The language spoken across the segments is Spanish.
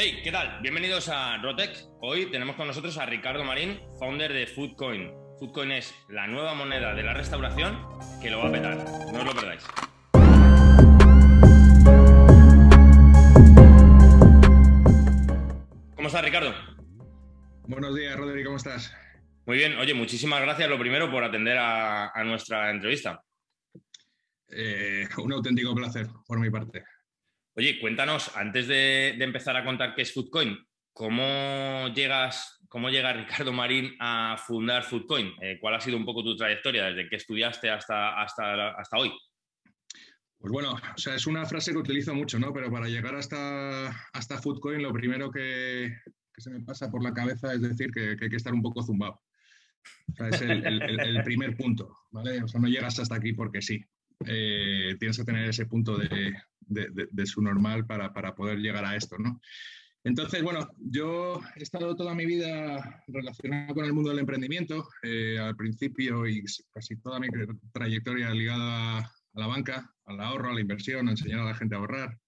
Hey, ¿qué tal? Bienvenidos a Rotec. Hoy tenemos con nosotros a Ricardo Marín, founder de Foodcoin. Foodcoin es la nueva moneda de la restauración que lo va a petar. No os lo perdáis. ¿Cómo estás, Ricardo? Buenos días, Rodri, ¿cómo estás? Muy bien. Oye, muchísimas gracias lo primero por atender a, nuestra entrevista. Eh, un auténtico placer por mi parte. Oye, cuéntanos, antes de, empezar a contar qué es Foodcoin, ¿cómo llegas, cómo llega Ricardo Marín a fundar Foodcoin? Eh, ¿Cuál ha sido un poco tu trayectoria desde que estudiaste hasta, hasta, hasta hoy? Pues bueno, o sea, es una frase que utilizo mucho, ¿no? Pero para llegar hasta, hasta Foodcoin, lo primero que, se me pasa por la cabeza es decir que, hay que estar un poco zumbado. O sea, es el, primer punto, ¿vale? O sea, no llegas hasta aquí porque sí. Eh, tienes que tener ese punto de, su normal para, para, poder llegar a esto, ¿no? Entonces, bueno, yo he estado toda mi vida relacionado con el mundo del emprendimiento, eh, al principio y casi toda mi trayectoria ligada a, la banca, al ahorro, a la inversión, a enseñar a la gente a ahorrar,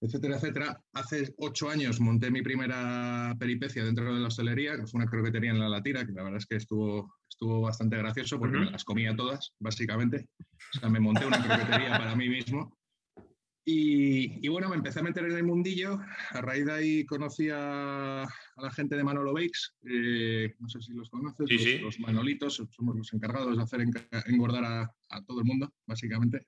etcétera, etcétera. Hace ocho años monté mi primera peripecia dentro de la hostelería, que fue una croquetería en la Latira, que la verdad es que estuvo, estuvo bastante gracioso porque me las comía todas, básicamente. O sea, me monté una croquetería para mí mismo y, bueno, me empecé a meter en el mundillo. A raíz de ahí conocí a, la gente de Manolo Bakes. Eh, no sé si los conoces. los, Manolitos. Somos los encargados de hacer engordar a, todo el mundo, básicamente.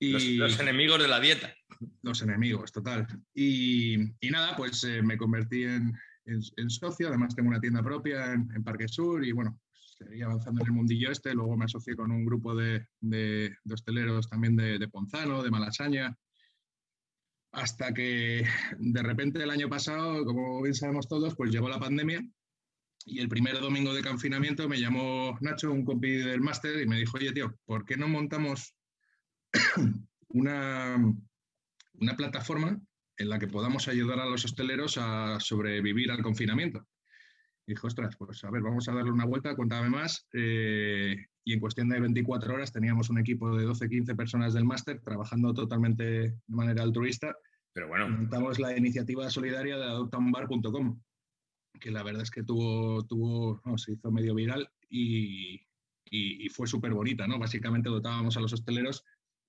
Y, los, enemigos de la dieta. Los enemigos, total. Y, nada, pues eh, me convertí en, socio. Además, tengo una tienda propia en, en Parque Sur. Y bueno, seguí avanzando en el mundillo este, luego me asocié con un grupo de, de, hosteleros también de, Ponzano, de Malasaña, hasta que de repente el año pasado, como bien sabemos todos, pues llegó la pandemia y el primer domingo de confinamiento me llamó Nacho, un compi del máster, y me dijo, oye tío, ¿por qué no montamos una, una plataforma en la que podamos ayudar a los hosteleros a sobrevivir al confinamiento? Y dije, ostras, pues a ver, vamos a darle una vuelta, cuéntame más. Eh, y en cuestión de 24 horas teníamos un equipo de 12, 15 personas del máster trabajando totalmente de manera altruista. Pero bueno. Montamos la iniciativa solidaria de adoptaunbar.com, que la verdad es que tuvo, tuvo se hizo medio viral y, y, y fue súper bonita, ¿no? Básicamente dotábamos a los hosteleros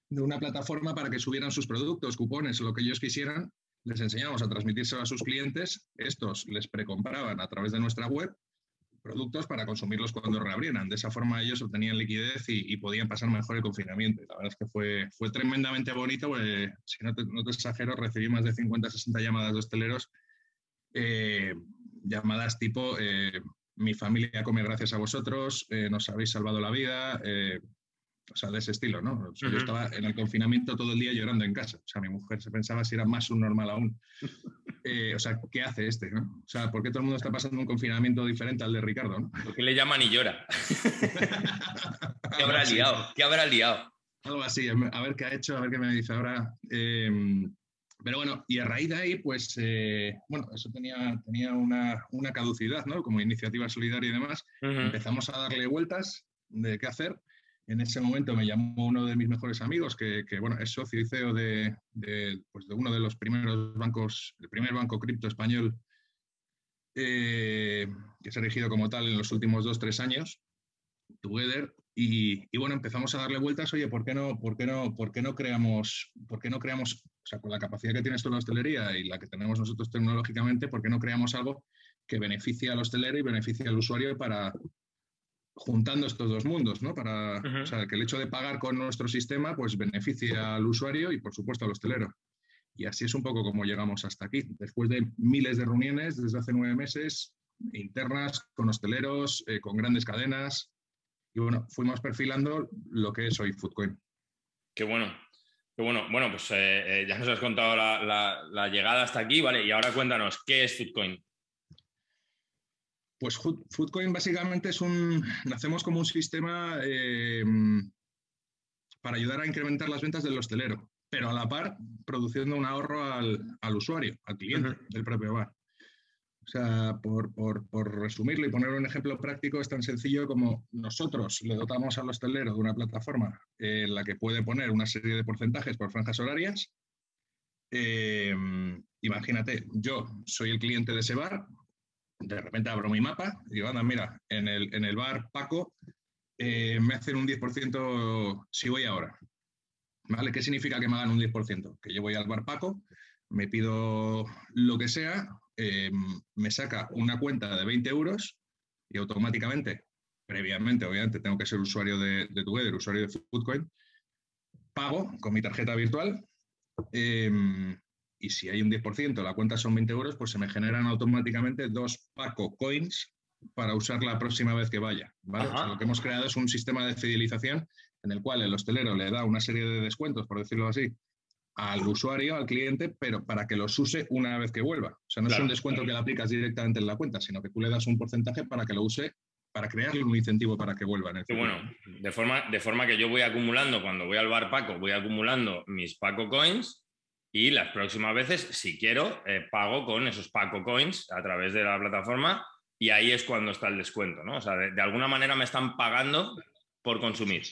de una plataforma para que subieran sus productos, cupones lo que ellos quisieran les enseñamos a transmitírselo a sus clientes, estos les precompraban a través de nuestra web productos para consumirlos cuando reabrieran. De esa forma ellos obtenían liquidez y, podían pasar mejor el confinamiento. La verdad es que fue, fue tremendamente bonito, si no te, exagero, recibí más de 50, 60 llamadas de hosteleros, eh, llamadas tipo, eh, mi familia come gracias a vosotros, eh, nos habéis salvado la vida, o sea, de ese estilo, ¿no? Yo estaba en el confinamiento todo el día llorando en casa. O sea, mi mujer se pensaba si era más un normal aún. Eh, o sea, ¿qué hace este, no? O sea, ¿por qué todo el mundo está pasando un confinamiento diferente al de Ricardo, no? ¿Por qué le llaman y llora? ¿Qué habrá liado? ¿Qué habrá liado? Algo así, a ver qué ha hecho, a ver qué me dice ahora. Em, pero bueno, y a raíz de ahí, pues, eh, bueno, eso tenía, tenía una, una, caducidad, ¿no? Como iniciativa solidaria y demás. Empezamos a darle vueltas de qué hacer en ese momento me llamó uno de mis mejores amigos, que, bueno, es socio y CEO de, pues de, uno de los primeros bancos, el primer banco cripto español eh, que se ha erigido como tal en los últimos dos, tres años, Together, y, y, bueno, empezamos a darle vueltas, oye, ¿por qué no, por qué no, por qué no creamos, por qué no creamos, o sea, con la capacidad que tienes tú en la hostelería y la que tenemos nosotros tecnológicamente, ¿por qué no creamos algo que beneficie al hostelero y beneficie al usuario para, juntando estos dos mundos, ¿no? Para, o sea, que el hecho de pagar con nuestro sistema, pues beneficia al usuario y, por supuesto, al hostelero. Y así es un poco como llegamos hasta aquí. Después de miles de reuniones desde hace nueve meses, internas, con hosteleros, eh, con grandes cadenas, y bueno, fuimos perfilando lo que es hoy Foodcoin. Qué bueno. Qué bueno. Bueno, pues eh, eh, ya nos has contado la, la, llegada hasta aquí, ¿vale? Y ahora cuéntanos, ¿qué es Foodcoin? Pues Foodcoin básicamente es un, nacemos como un sistema eh, para ayudar a incrementar las ventas del hostelero, pero a la par produciendo un ahorro al, usuario, al cliente del propio bar. O sea, por, resumirlo y poner un ejemplo práctico, es tan sencillo como nosotros le dotamos al hostelero de una plataforma en la que puede poner una serie de porcentajes por franjas horarias eh, imagínate, yo soy el cliente de ese bar, de repente abro mi mapa y digo, anda, mira, en el, en el bar Paco eh, me hacen un 10% si voy ahora. ¿Vale? ¿Qué significa que me hagan un 10%? Que yo voy al bar Paco, me pido lo que sea, eh, me saca una cuenta de 20 euros y automáticamente, previamente, obviamente, tengo que ser usuario de, de Together, usuario de Foodcoin, pago con mi tarjeta virtual. Em, y si hay un 10%, la cuenta son 20 euros, pues se me generan automáticamente dos Paco Coins para usar la próxima vez que vaya. lo que hemos creado es un sistema de fidelización en el cual el hostelero le da una serie de descuentos, por decirlo así, al usuario, al cliente, pero para que los use una vez que vuelva. O sea, no es un descuento que le aplicas directamente en la cuenta, sino que tú le das un porcentaje para que lo use, para crearle un incentivo para que vuelva. En bueno, de forma, de forma que yo voy acumulando, cuando voy al bar Paco, voy acumulando mis Paco Coins y las próximas veces, si quiero, eh, pago con esos Paco Coins a través de la plataforma y ahí es cuando está el descuento, ¿no? O sea, de, alguna manera me están pagando por consumir.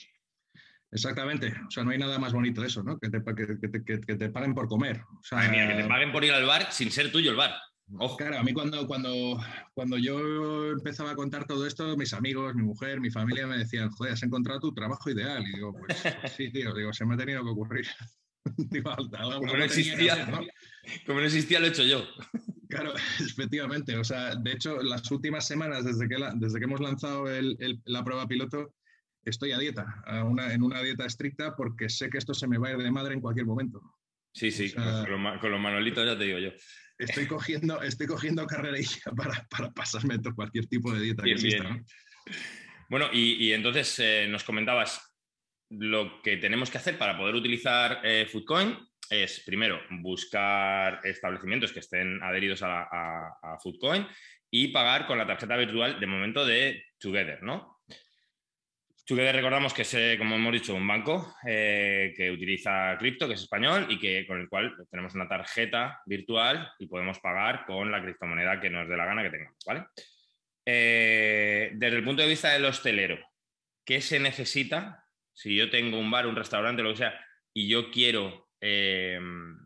Exactamente, o sea, no hay nada más bonito de eso, ¿no? Que te, que, te paguen por comer. O sea, que te paguen por ir al bar sin ser tuyo el bar. Ojo. Claro, a mí cuando, cuando, cuando yo empezaba a contar todo esto, mis amigos, mi mujer, mi familia me decían, joder, has encontrado tu trabajo ideal. Y digo, pues, pues sí, tío, digo, se me ha tenido que ocurrir. como, no existía, como no existía, lo he hecho yo. Claro, efectivamente. O sea, de hecho, las últimas semanas, desde que, desde que hemos lanzado la prueba piloto, estoy a dieta, en una dieta estricta, porque sé que esto se me va a ir de madre en cualquier momento. Sí, sí, con, los, manolitos ya te digo yo. Estoy cogiendo, estoy cogiendo carrerilla para, para pasarme cualquier tipo de dieta que exista. Bueno, y, entonces eh, nos comentabas lo que tenemos que hacer para poder utilizar eh, Foodcoin es, primero, buscar establecimientos que estén adheridos a, Foodcoin y pagar con la tarjeta virtual de momento de Together, ¿no? Together recordamos que es, eh, como hemos dicho, un banco eh, que utiliza cripto, que es español, y que con el cual tenemos una tarjeta virtual y podemos pagar con la criptomoneda que nos dé la gana que tengamos, ¿vale? desde el punto de vista del hostelero, ¿qué se necesita si yo tengo un bar, un restaurante, lo que sea, y yo quiero em,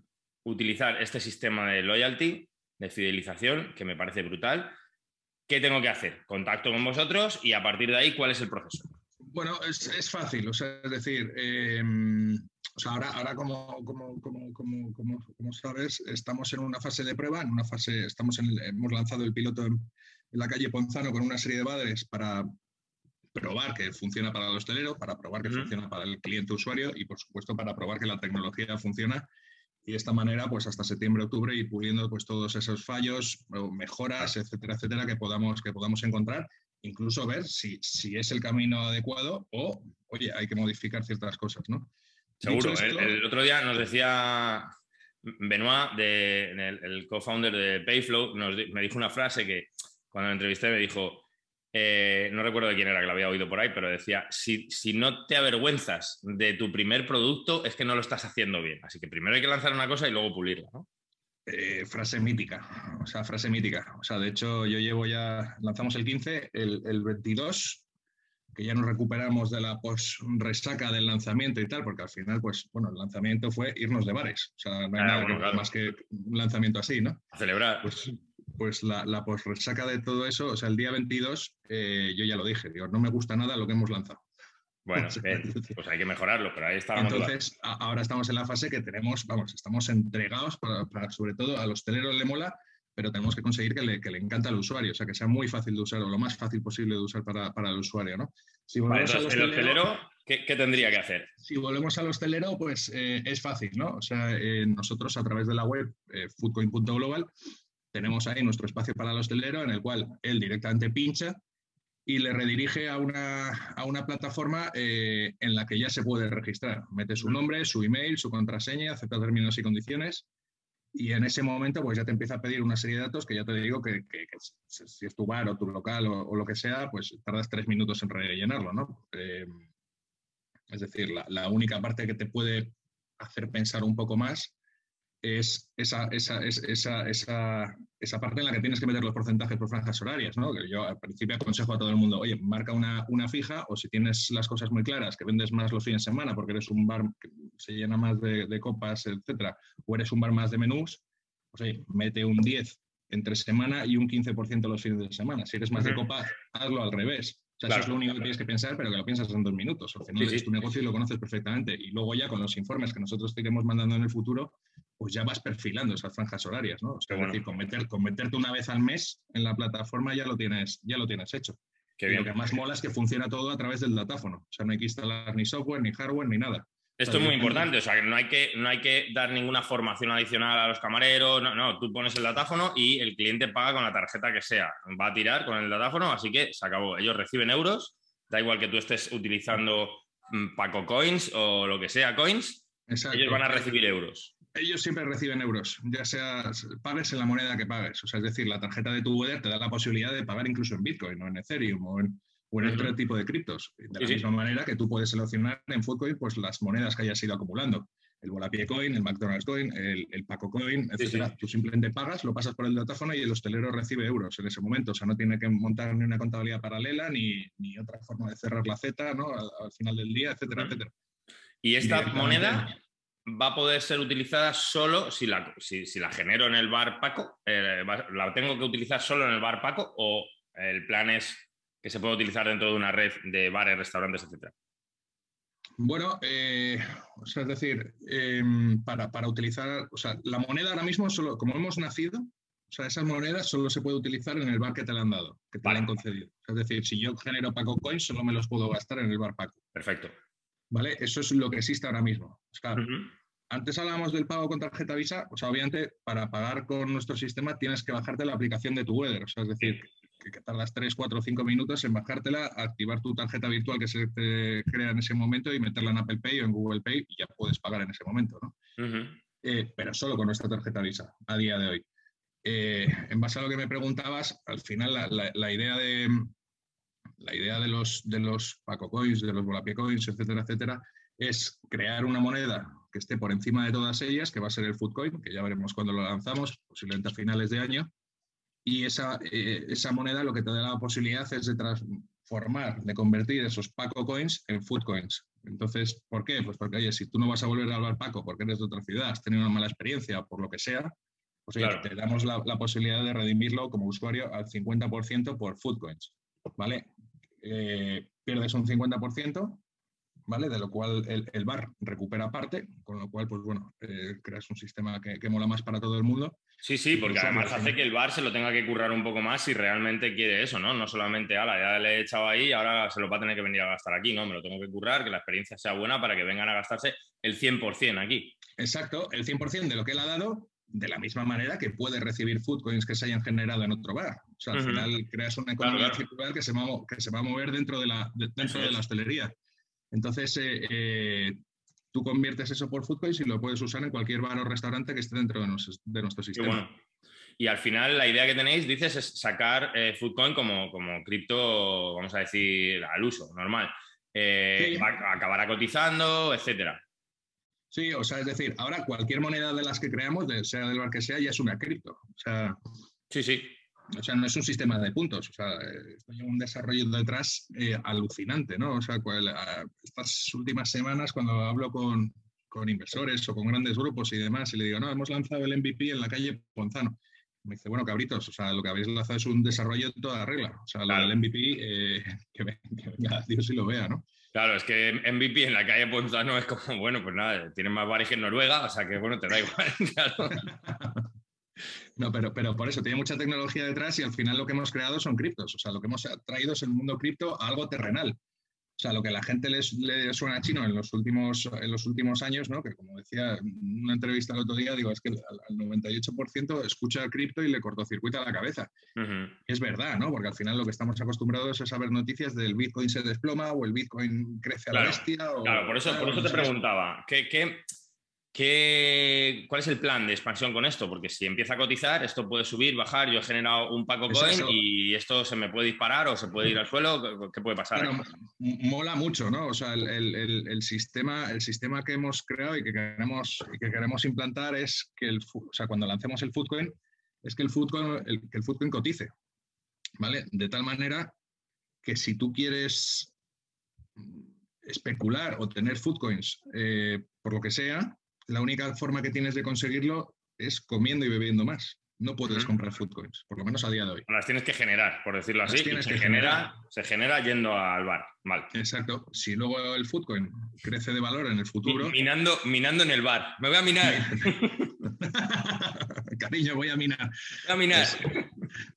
utilizar este sistema de loyalty, de fidelización, que me parece brutal, ¿qué tengo que hacer? Contacto con vosotros y a partir de ahí, ¿cuál es el proceso? Bueno, es, fácil, o sea, es decir, em, o sea, ahora, ahora como, como, como, como, sabes, estamos en una fase de prueba, en una fase, estamos en hemos lanzado el piloto en, la calle Ponzano con una serie de badres para, probar que funciona para el hostelero, para probar que funciona para el cliente usuario y, por supuesto, para probar que la tecnología funciona. Y de esta manera, pues hasta septiembre, octubre, ir puliendo pues, todos esos fallos, mejoras, etcétera, etcétera, que podamos, que podamos encontrar. Incluso ver si, si es el camino adecuado o, oye, hay que modificar ciertas cosas, ¿no? Seguro. el, otro día nos decía Benoit, de, el, co-founder de Payflow, me dijo una frase que cuando lo entrevisté me dijo, eh, no recuerdo de quién era que lo había oído por ahí, pero decía, si, no te avergüenzas de tu primer producto, es que no lo estás haciendo bien. Así que primero hay que lanzar una cosa y luego pulirla, ¿no? Eh, frase mítica, o sea, frase mítica. O sea, de hecho, yo llevo ya, lanzamos el 15, el, 22, que ya nos recuperamos de la post-resaca del lanzamiento y tal, porque al final, pues, bueno, el lanzamiento fue irnos de bares. O sea, no hay ah, nada más que un lanzamiento así, ¿no? A celebrar. Pues, pues la, la resaca de todo eso, o sea, el día 22, eh, yo ya lo dije, digo, no me gusta nada lo que hemos lanzado. Bueno, pues hay que mejorarlo, pero ahí está. Entonces, ahora estamos en la fase que tenemos, vamos, estamos entregados para, sobre todo a los hosteleros le mola, pero tenemos que conseguir que le, que le encanta al usuario, o sea, que sea muy fácil de usar o lo más fácil posible de usar para, para el usuario, ¿no? Si volvemos al hostelero, ¿qué, ¿qué, tendría que hacer? Si volvemos al hostelero, pues eh, es fácil, ¿no? O sea, eh, nosotros a través de la web foodcoin.global tenemos ahí nuestro espacio para el hostelero en el cual él directamente pincha y le redirige a una, a una plataforma eh, en la que ya se puede registrar. Mete su nombre, su email, su contraseña, acepta términos y condiciones y en ese momento pues ya te empieza a pedir una serie de datos que ya te digo que, si es tu bar o tu local o, lo que sea, pues tardas tres minutos en rellenarlo, ¿no? Eh, es decir, la, la, única parte que te puede hacer pensar un poco más es esa, esa, esa, esa, esa parte en la que tienes que meter los porcentajes por franjas horarias, ¿no? Que yo al principio aconsejo a todo el mundo, oye, marca una, una, fija o si tienes las cosas muy claras, que vendes más los fines de semana porque eres un bar que se llena más de, de copas, etcétera, o eres un bar más de menús, pues oye, mete un 10 entre semana y un 15% los fines de semana. Si eres más de copa, hazlo al revés. O sea, eso es lo único que tienes que pensar, pero que lo piensas en dos minutos. Al final es tu negocio y lo conoces perfectamente. Y luego ya con los informes que nosotros te iremos mandando en el futuro, pues ya vas perfilando esas franjas horarias, ¿no? O sea, es decir, con, meterte una vez al mes en la plataforma ya lo tienes, ya lo tienes hecho. y lo que más mola es que funciona todo a través del datáfono. O sea, no hay que instalar ni software, ni hardware, ni nada. Esto es muy importante, o sea, que no hay que, no hay que dar ninguna formación adicional a los camareros, no, no, tú pones el datáfono y el cliente paga con la tarjeta que sea. Va a tirar con el datáfono, así que se acabó. Ellos reciben euros, da igual que tú estés utilizando mm, Paco Coins o lo que sea Coins, ellos van a recibir euros. Ellos siempre reciben euros, ya sea pagues en la moneda que pagues. O sea, es decir, la tarjeta de tu wallet te da la posibilidad de pagar incluso en Bitcoin o en Ethereum o en, o en otro tipo de criptos. De la misma manera que tú puedes seleccionar en Foodcoin pues, las monedas que hayas ido acumulando. El Volapie Coin, el McDonald's Coin, el, Paco Coin, etc. Tú simplemente pagas, lo pasas por el datáfono y el hostelero recibe euros en ese momento. O sea, no tiene que montar ni una contabilidad paralela ni, ni otra forma de cerrar la Z ¿no? al, final del día, etcétera, etcétera. Y esta moneda va a poder ser utilizada solo si la, si, la genero en el bar Paco, eh, la tengo que utilizar solo en el bar Paco o el plan es que se puede utilizar dentro de una red de bares, restaurantes, etcétera? Bueno, eh, es decir, em, para, utilizar, o sea, la moneda ahora mismo, solo, como hemos nacido, o sea, esas monedas solo se puede utilizar en el bar que te la han dado, que te la han concedido. Es decir, si yo genero Paco Coins, solo me los puedo gastar en el bar Paco. Perfecto. ¿Vale? Eso es lo que existe ahora mismo. Antes hablábamos del pago con tarjeta Visa, o sea, obviamente para pagar con nuestro sistema tienes que bajarte la aplicación de tu Weather, o sea, es decir, que tardas 3, 4 o 5 minutos en bajártela, activar tu tarjeta virtual que se te crea en ese momento y meterla en Apple Pay o en Google Pay y ya puedes pagar en ese momento, ¿no? Eh, pero solo con nuestra tarjeta Visa a día de hoy. Eh, en base a lo que me preguntabas, al final la, idea de la idea de los de los Paco Coins, de los Volapie Coins, etcétera, etcétera, es crear una moneda que esté por encima de todas ellas, que va a ser el Foodcoin, que ya veremos cuando lo lanzamos, posiblemente a finales de año, y esa, eh, esa moneda lo que te da la posibilidad es de transformar, de convertir esos Paco Coins en Food Coins. Entonces, ¿por qué? Pues porque, oye, si tú no vas a volver a hablar Paco porque eres de otra ciudad, has tenido una mala experiencia por lo que sea, pues te damos la, posibilidad de redimirlo como usuario al 50% por Food Coins, ¿vale? Eh, pierdes un 50%, ¿vale? De lo cual el, bar recupera parte, con lo cual, pues bueno, eh, creas un sistema que, que, mola más para todo el mundo. Sí, sí, porque además hace que el bar se lo tenga que currar un poco más si realmente quiere eso, ¿no? No solamente, ala, ya le he echado ahí, ahora se lo va a tener que venir a gastar aquí, ¿no? Me lo tengo que currar, que la experiencia sea buena para que vengan a gastarse el 100% aquí. Exacto, el 100% de lo que él ha dado, de la misma manera que puede recibir food coins que se hayan generado en otro bar. O sea, al final creas una economía circular que se, va, que se va a mover dentro de la, dentro de la hostelería. Entonces, eh, eh, tú conviertes eso por Foodcoins y lo puedes usar en cualquier bar o restaurante que esté dentro de, nuestro sistema. Y al final la idea que tenéis, dices, es sacar eh, Foodcoin como, como cripto, vamos a decir, al uso, normal. Eh, acabará cotizando, etcétera. Sí, o sea, es decir, ahora cualquier moneda de las que creamos, sea del bar que sea, ya es una cripto. O sea, sí, sí. O sea, no es un sistema de puntos, o sea, hay un desarrollo detrás eh, alucinante, ¿no? O sea, estas últimas semanas cuando hablo con, con, inversores o con grandes grupos y demás y le digo, no, hemos lanzado el MVP en la calle Ponzano. Me dice, bueno, cabritos, o sea, lo que habéis lanzado es un desarrollo de toda regla. O sea, el MVP, eh, que, venga Dios y lo vea, ¿no? Claro, es que MVP en la calle Ponzano es como, bueno, pues nada, tienen más bares que en Noruega, o sea que, bueno, te da igual, claro. No, pero, pero por eso tiene mucha tecnología detrás y al final lo que hemos creado son criptos. O sea, lo que hemos traído es el mundo cripto a algo terrenal. O sea, lo que a la gente les, suena chino en los, últimos, en los últimos años, ¿no? que como decía en una entrevista el otro día, digo, es que al, 98% escucha cripto y le cortocircuita la cabeza. Es verdad, ¿no? Porque al final lo que estamos acostumbrados es a ver noticias del Bitcoin se desploma o el Bitcoin crece a la bestia. claro, por eso, por eso te preguntaba, ¿qué, qué, ¿Cuál es el plan de expansión con esto? Porque si empieza a cotizar, esto puede subir, bajar. Yo he generado un Paco Coin y esto se me puede disparar o se puede ir al suelo. ¿Qué puede pasar? mola mucho, ¿no? O sea, el, sistema, el sistema que hemos creado y que queremos, que queremos implantar es que el, o sea, cuando lancemos el Foodcoin, es que el Footcoin, que el cotice, ¿vale? De tal manera que si tú quieres especular o tener Footcoins eh, por lo que sea, la única forma que tienes de conseguirlo es comiendo y bebiendo más. No puedes comprar foodcoins, por lo menos a día de hoy. Las tienes que generar, por decirlo así. se, genera, se genera yendo al bar. Mal. Exacto. Si luego el foodcoin crece de valor en el futuro. Minando, minando en el bar. Me voy a minar. Cariño, voy a minar. Voy a minar.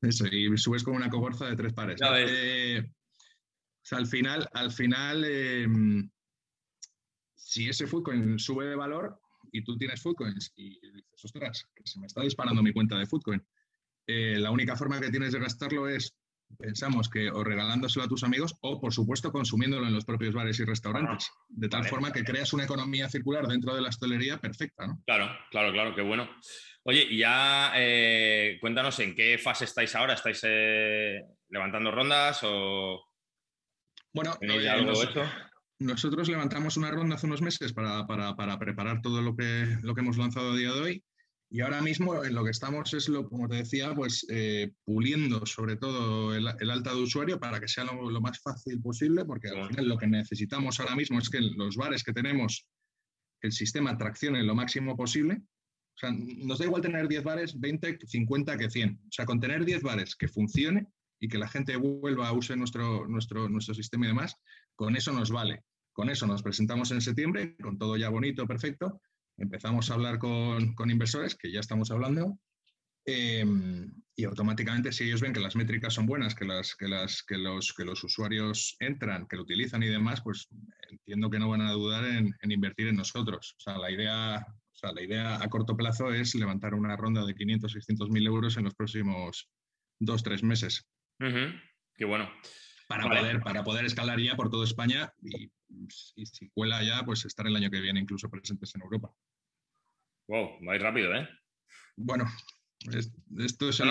Eso, y subes como una cogorza de tres pares. Eh, o sea, al final, al final em, si ese foodcoin sube de valor, y tú tienes Foodcoins y dices, ostras, que se me está disparando mi cuenta de Foodcoin. Eh, la única forma que tienes de gastarlo es, pensamos que o regalándoselo a tus amigos o, por supuesto, consumiéndolo en los propios bares y restaurantes. de tal forma que creas una economía circular dentro de la hostelería perfecta, ¿no? Claro, claro, claro, qué bueno. Oye, y ya eh, cuéntanos en qué fase estáis ahora. ¿Estáis eh, levantando rondas o...? Bueno, ya algo hecho? Nosotros levantamos una ronda hace unos meses para, preparar todo lo que, lo que hemos lanzado a día de hoy. Y ahora mismo en lo que estamos es, lo, como te decía, pues eh, puliendo sobre todo el, alta de usuario para que sea lo, más fácil posible, porque al final lo que necesitamos ahora mismo es que los bares que tenemos, el sistema traccione lo máximo posible. O sea, nos da igual tener 10 bares, 20, 50 que 100. O sea, con tener 10 bares que funcione y que la gente vuelva a usar nuestro, nuestro, nuestro sistema y demás, con eso nos vale. Con eso nos presentamos en septiembre, con todo ya bonito, perfecto. Empezamos a hablar con, inversores, que ya estamos hablando, em, y automáticamente si ellos ven que las métricas son buenas, que, las, que, las, que, los, que los usuarios entran, que lo utilizan y demás, pues entiendo que no van a dudar en, invertir en nosotros. O sea, la idea, o sea, la idea a corto plazo es levantar una ronda de 500, 600 mil euros en los próximos dos, tres meses. Qué bueno. Para, poder, para poder escalar ya por toda España y y si cuela ya, pues estar el año que viene incluso presentes en Europa. Wow, vais rápido, ¿eh? Bueno, esto es el,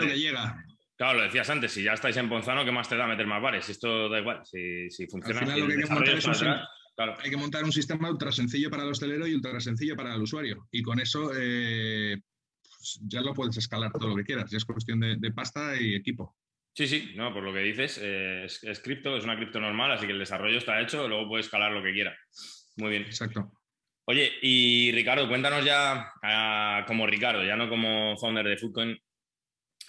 que llega. Claro, lo decías antes, si ya estáis en Ponzano, ¿qué más te da meter más bares? Esto da igual, si, funciona. Al final, lo que hay que, montar es un, hay que montar un sistema ultra sencillo para el hostelero y ultra sencillo para el usuario. Y con eso eh, pues ya lo puedes escalar todo lo que quieras. Ya es cuestión de pasta y equipo. Sí, sí, no, por lo que dices, eh, es, cripto, es una cripto normal, así que el desarrollo está hecho, luego puedes escalar lo que quiera. Muy bien. Exacto. Oye, y Ricardo, cuéntanos ya ah, como Ricardo, ya no como founder de Foodcoin,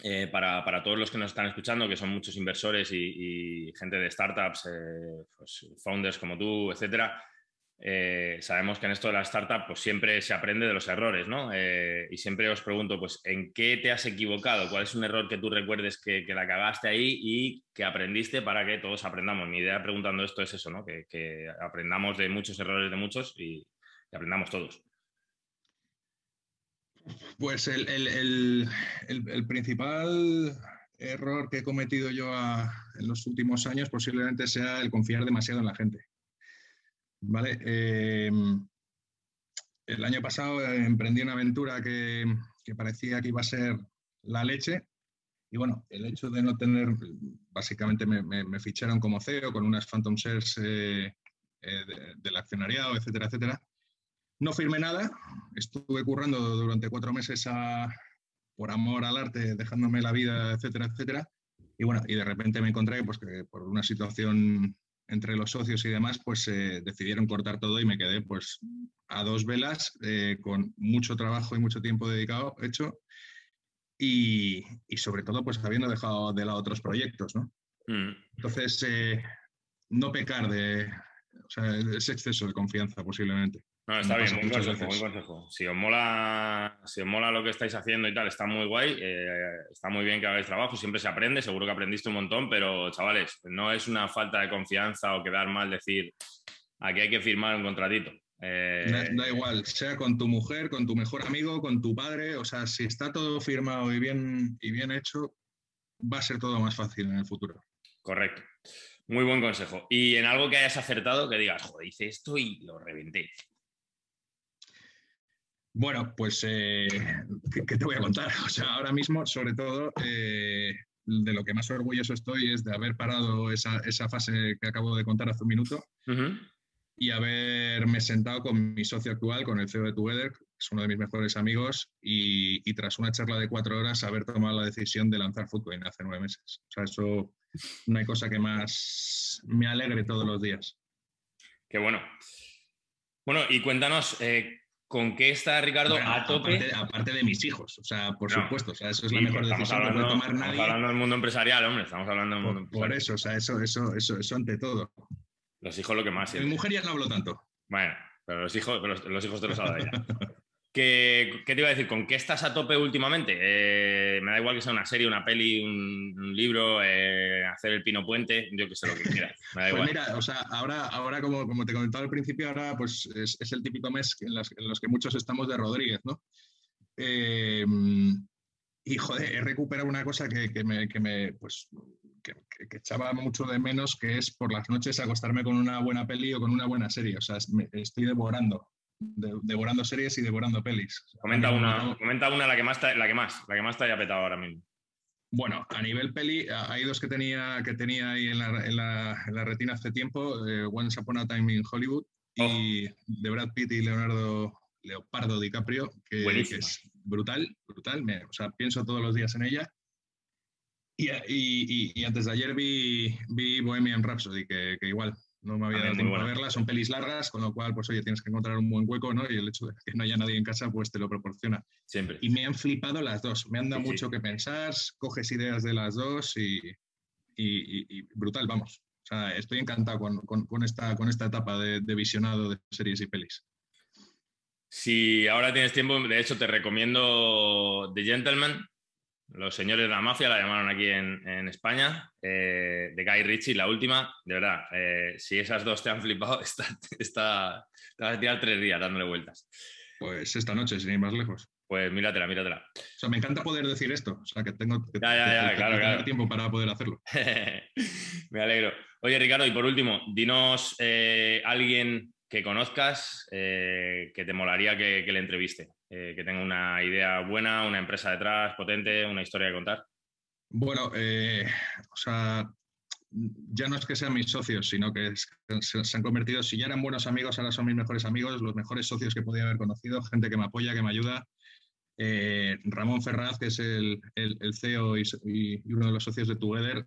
eh, para, todos los que nos están escuchando, que son muchos inversores y, gente de startups, eh, pues, founders como tú, etcétera, eh, sabemos que en esto de la startup pues siempre se aprende de los errores, ¿no? Eh, y siempre os pregunto, pues, ¿en qué te has equivocado? ¿Cuál es un error que tú recuerdes que, la cagaste ahí y que aprendiste para que todos aprendamos? Mi idea preguntando esto es eso, ¿no? Que, aprendamos de muchos errores de muchos y, aprendamos todos. Pues el, principal error que he cometido yo en los últimos años posiblemente sea el confiar demasiado en la gente. ¿Vale? Em, el año pasado emprendí una aventura que, parecía que iba a ser la leche y bueno, el hecho de no tener, básicamente me, ficharon como CEO con unas Phantom Shares eh, eh, del accionariado, etcétera, etcétera. No firmé nada, estuve currando durante cuatro meses por amor al arte, dejándome la vida, etcétera, etcétera. Y bueno, y de repente me encontré pues, que por una situación entre los socios y demás, pues eh, decidieron cortar todo y me quedé pues a dos velas eh, con mucho trabajo y mucho tiempo dedicado hecho y, sobre todo pues habiendo dejado de lado otros proyectos, ¿no? Mm. Entonces, eh, no pecar de o sea, ese exceso de confianza posiblemente. No, está bien, buen consejo, buen consejo. Si os, mola, si os mola lo que estáis haciendo y tal, está muy guay, eh, está muy bien que hagáis trabajo, siempre se aprende, seguro que aprendiste un montón, pero chavales, no es una falta de confianza o quedar mal decir, aquí hay que firmar un contratito. Eh, da, igual, sea con tu mujer, con tu mejor amigo, con tu padre, o sea, si está todo firmado y bien, y bien hecho, va a ser todo más fácil en el futuro. Correcto. Muy buen consejo. Y en algo que hayas acertado, que digas, joder, hice esto y lo reventé. Bueno, pues, eh, ¿qué, te voy a contar? O sea, ahora mismo, sobre todo, eh, de lo que más orgulloso estoy es de haber parado esa, fase que acabo de contar hace un minuto y haberme sentado con mi socio actual, con el CEO de Together, es uno de mis mejores amigos y, tras una charla de cuatro horas haber tomado la decisión de lanzar Footcoin hace nueve meses. O sea, eso no hay cosa que más me alegre todos los días. Qué bueno. Bueno, y cuéntanos, eh, ¿con qué está Ricardo a tope? Aparte, de mis hijos, o sea, por supuesto, o sea, eso es la mejor decisión que puede tomar nadie. Estamos hablando del mundo empresarial, hombre, estamos hablando del mundo empresarial. Por eso, o sea, eso, eso, eso, eso ante todo. Los hijos lo que más. Mi mujer ya no hablo tanto. Bueno, pero los hijos, los, hijos te los ha ya. ¿Qué, te iba a decir? ¿Con qué estás a tope últimamente? Eh, me da igual que sea una serie, una peli, un, libro, eh, hacer el pino puente, yo que sé lo que quieras. pues mira, o sea, ahora, ahora como, como te comentaba al principio, ahora pues es, el típico mes en, los que muchos estamos de Rodríguez, ¿no? Eh, y joder, he recuperado una cosa que, que me, que me pues, que, echaba mucho de menos, que es por las noches acostarme con una buena peli o con una buena serie. O sea, estoy devorando, devorando series y devorando pelis. Comenta una, comenta una la que más, la que más, la que más te haya petado ahora mismo. Bueno, a nivel peli, hay dos que tenía, que tenía ahí en la, en la, retina hace tiempo, eh, Once Upon a Time in Hollywood y oh. de Brad Pitt y Leonardo Leopardo DiCaprio, que, que es brutal, brutal. o sea, pienso todos los días en ella. Y, antes de ayer vi, vi Bohemian Rhapsody, que, igual no me había dado tiempo a verla. Son pelis largas, con lo cual, pues oye, tienes que encontrar un buen hueco, ¿no? Y el hecho de que no haya nadie en casa, pues te lo proporciona. Siempre. Y me han flipado las dos. Me han dado mucho que pensar, coges ideas de las dos y, brutal, vamos. O sea, estoy encantado con, esta, con esta etapa de, de visionado de series y pelis. Si ahora tienes tiempo, de hecho te recomiendo The Gentleman, los señores de la mafia la llamaron aquí en, España, eh, de Guy Ritchie, la última. De verdad, eh, si esas dos te han flipado, está, está, te vas a tirar tres días dándole vueltas. Pues esta noche, sin ir más lejos. Pues míratela, míratela. O sea, me encanta poder decir esto. O sea, que tengo que, tener tiempo para poder hacerlo. me alegro. Oye, Ricardo, y por último, dinos eh, alguien que conozcas que te molaría que le entreviste. Eh, que tenga una idea buena, una empresa detrás potente, una historia que contar? Bueno, eh, o sea, ya no es que sean mis socios, sino que se, han convertido, si ya eran buenos amigos, ahora son mis mejores amigos, los mejores socios que podía haber conocido, gente que me apoya, que me ayuda. Eh, Ramón Ferraz, que es el, CEO y, uno de los socios de Together,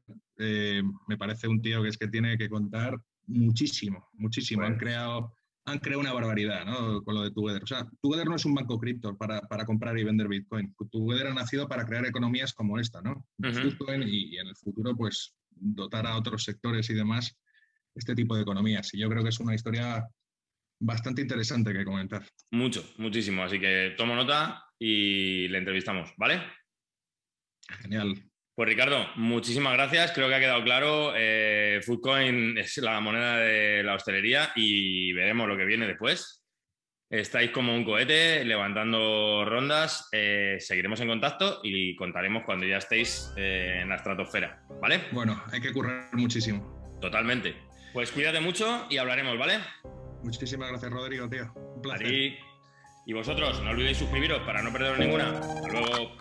me parece un tío que es que tiene que contar muchísimo, muchísimo. Han creado han creado una barbaridad ¿no? con lo de Together. O sea, Together no es un banco cripto para, para, comprar y vender Bitcoin. Together ha nacido para crear economías como esta, ¿no? Bitcoin y, en el futuro, pues, dotar a otros sectores y demás este tipo de economías. Y yo creo que es una historia bastante interesante que comentar. Mucho, muchísimo. Así que tomo nota y le entrevistamos, ¿vale? Genial. Pues Ricardo, muchísimas gracias. Creo que ha quedado claro. Eh, Foodcoin es la moneda de la hostelería y veremos lo que viene después. Estáis como un cohete levantando rondas. Eh, seguiremos en contacto y contaremos cuando ya estéis eh, en la estratosfera. ¿Vale? Bueno, hay que currar muchísimo. Totalmente. Pues cuídate mucho y hablaremos, ¿vale? Muchísimas gracias, Rodrigo, tío. Un placer. Y vosotros, no olvidéis suscribiros para no perderos ninguna. Hasta luego.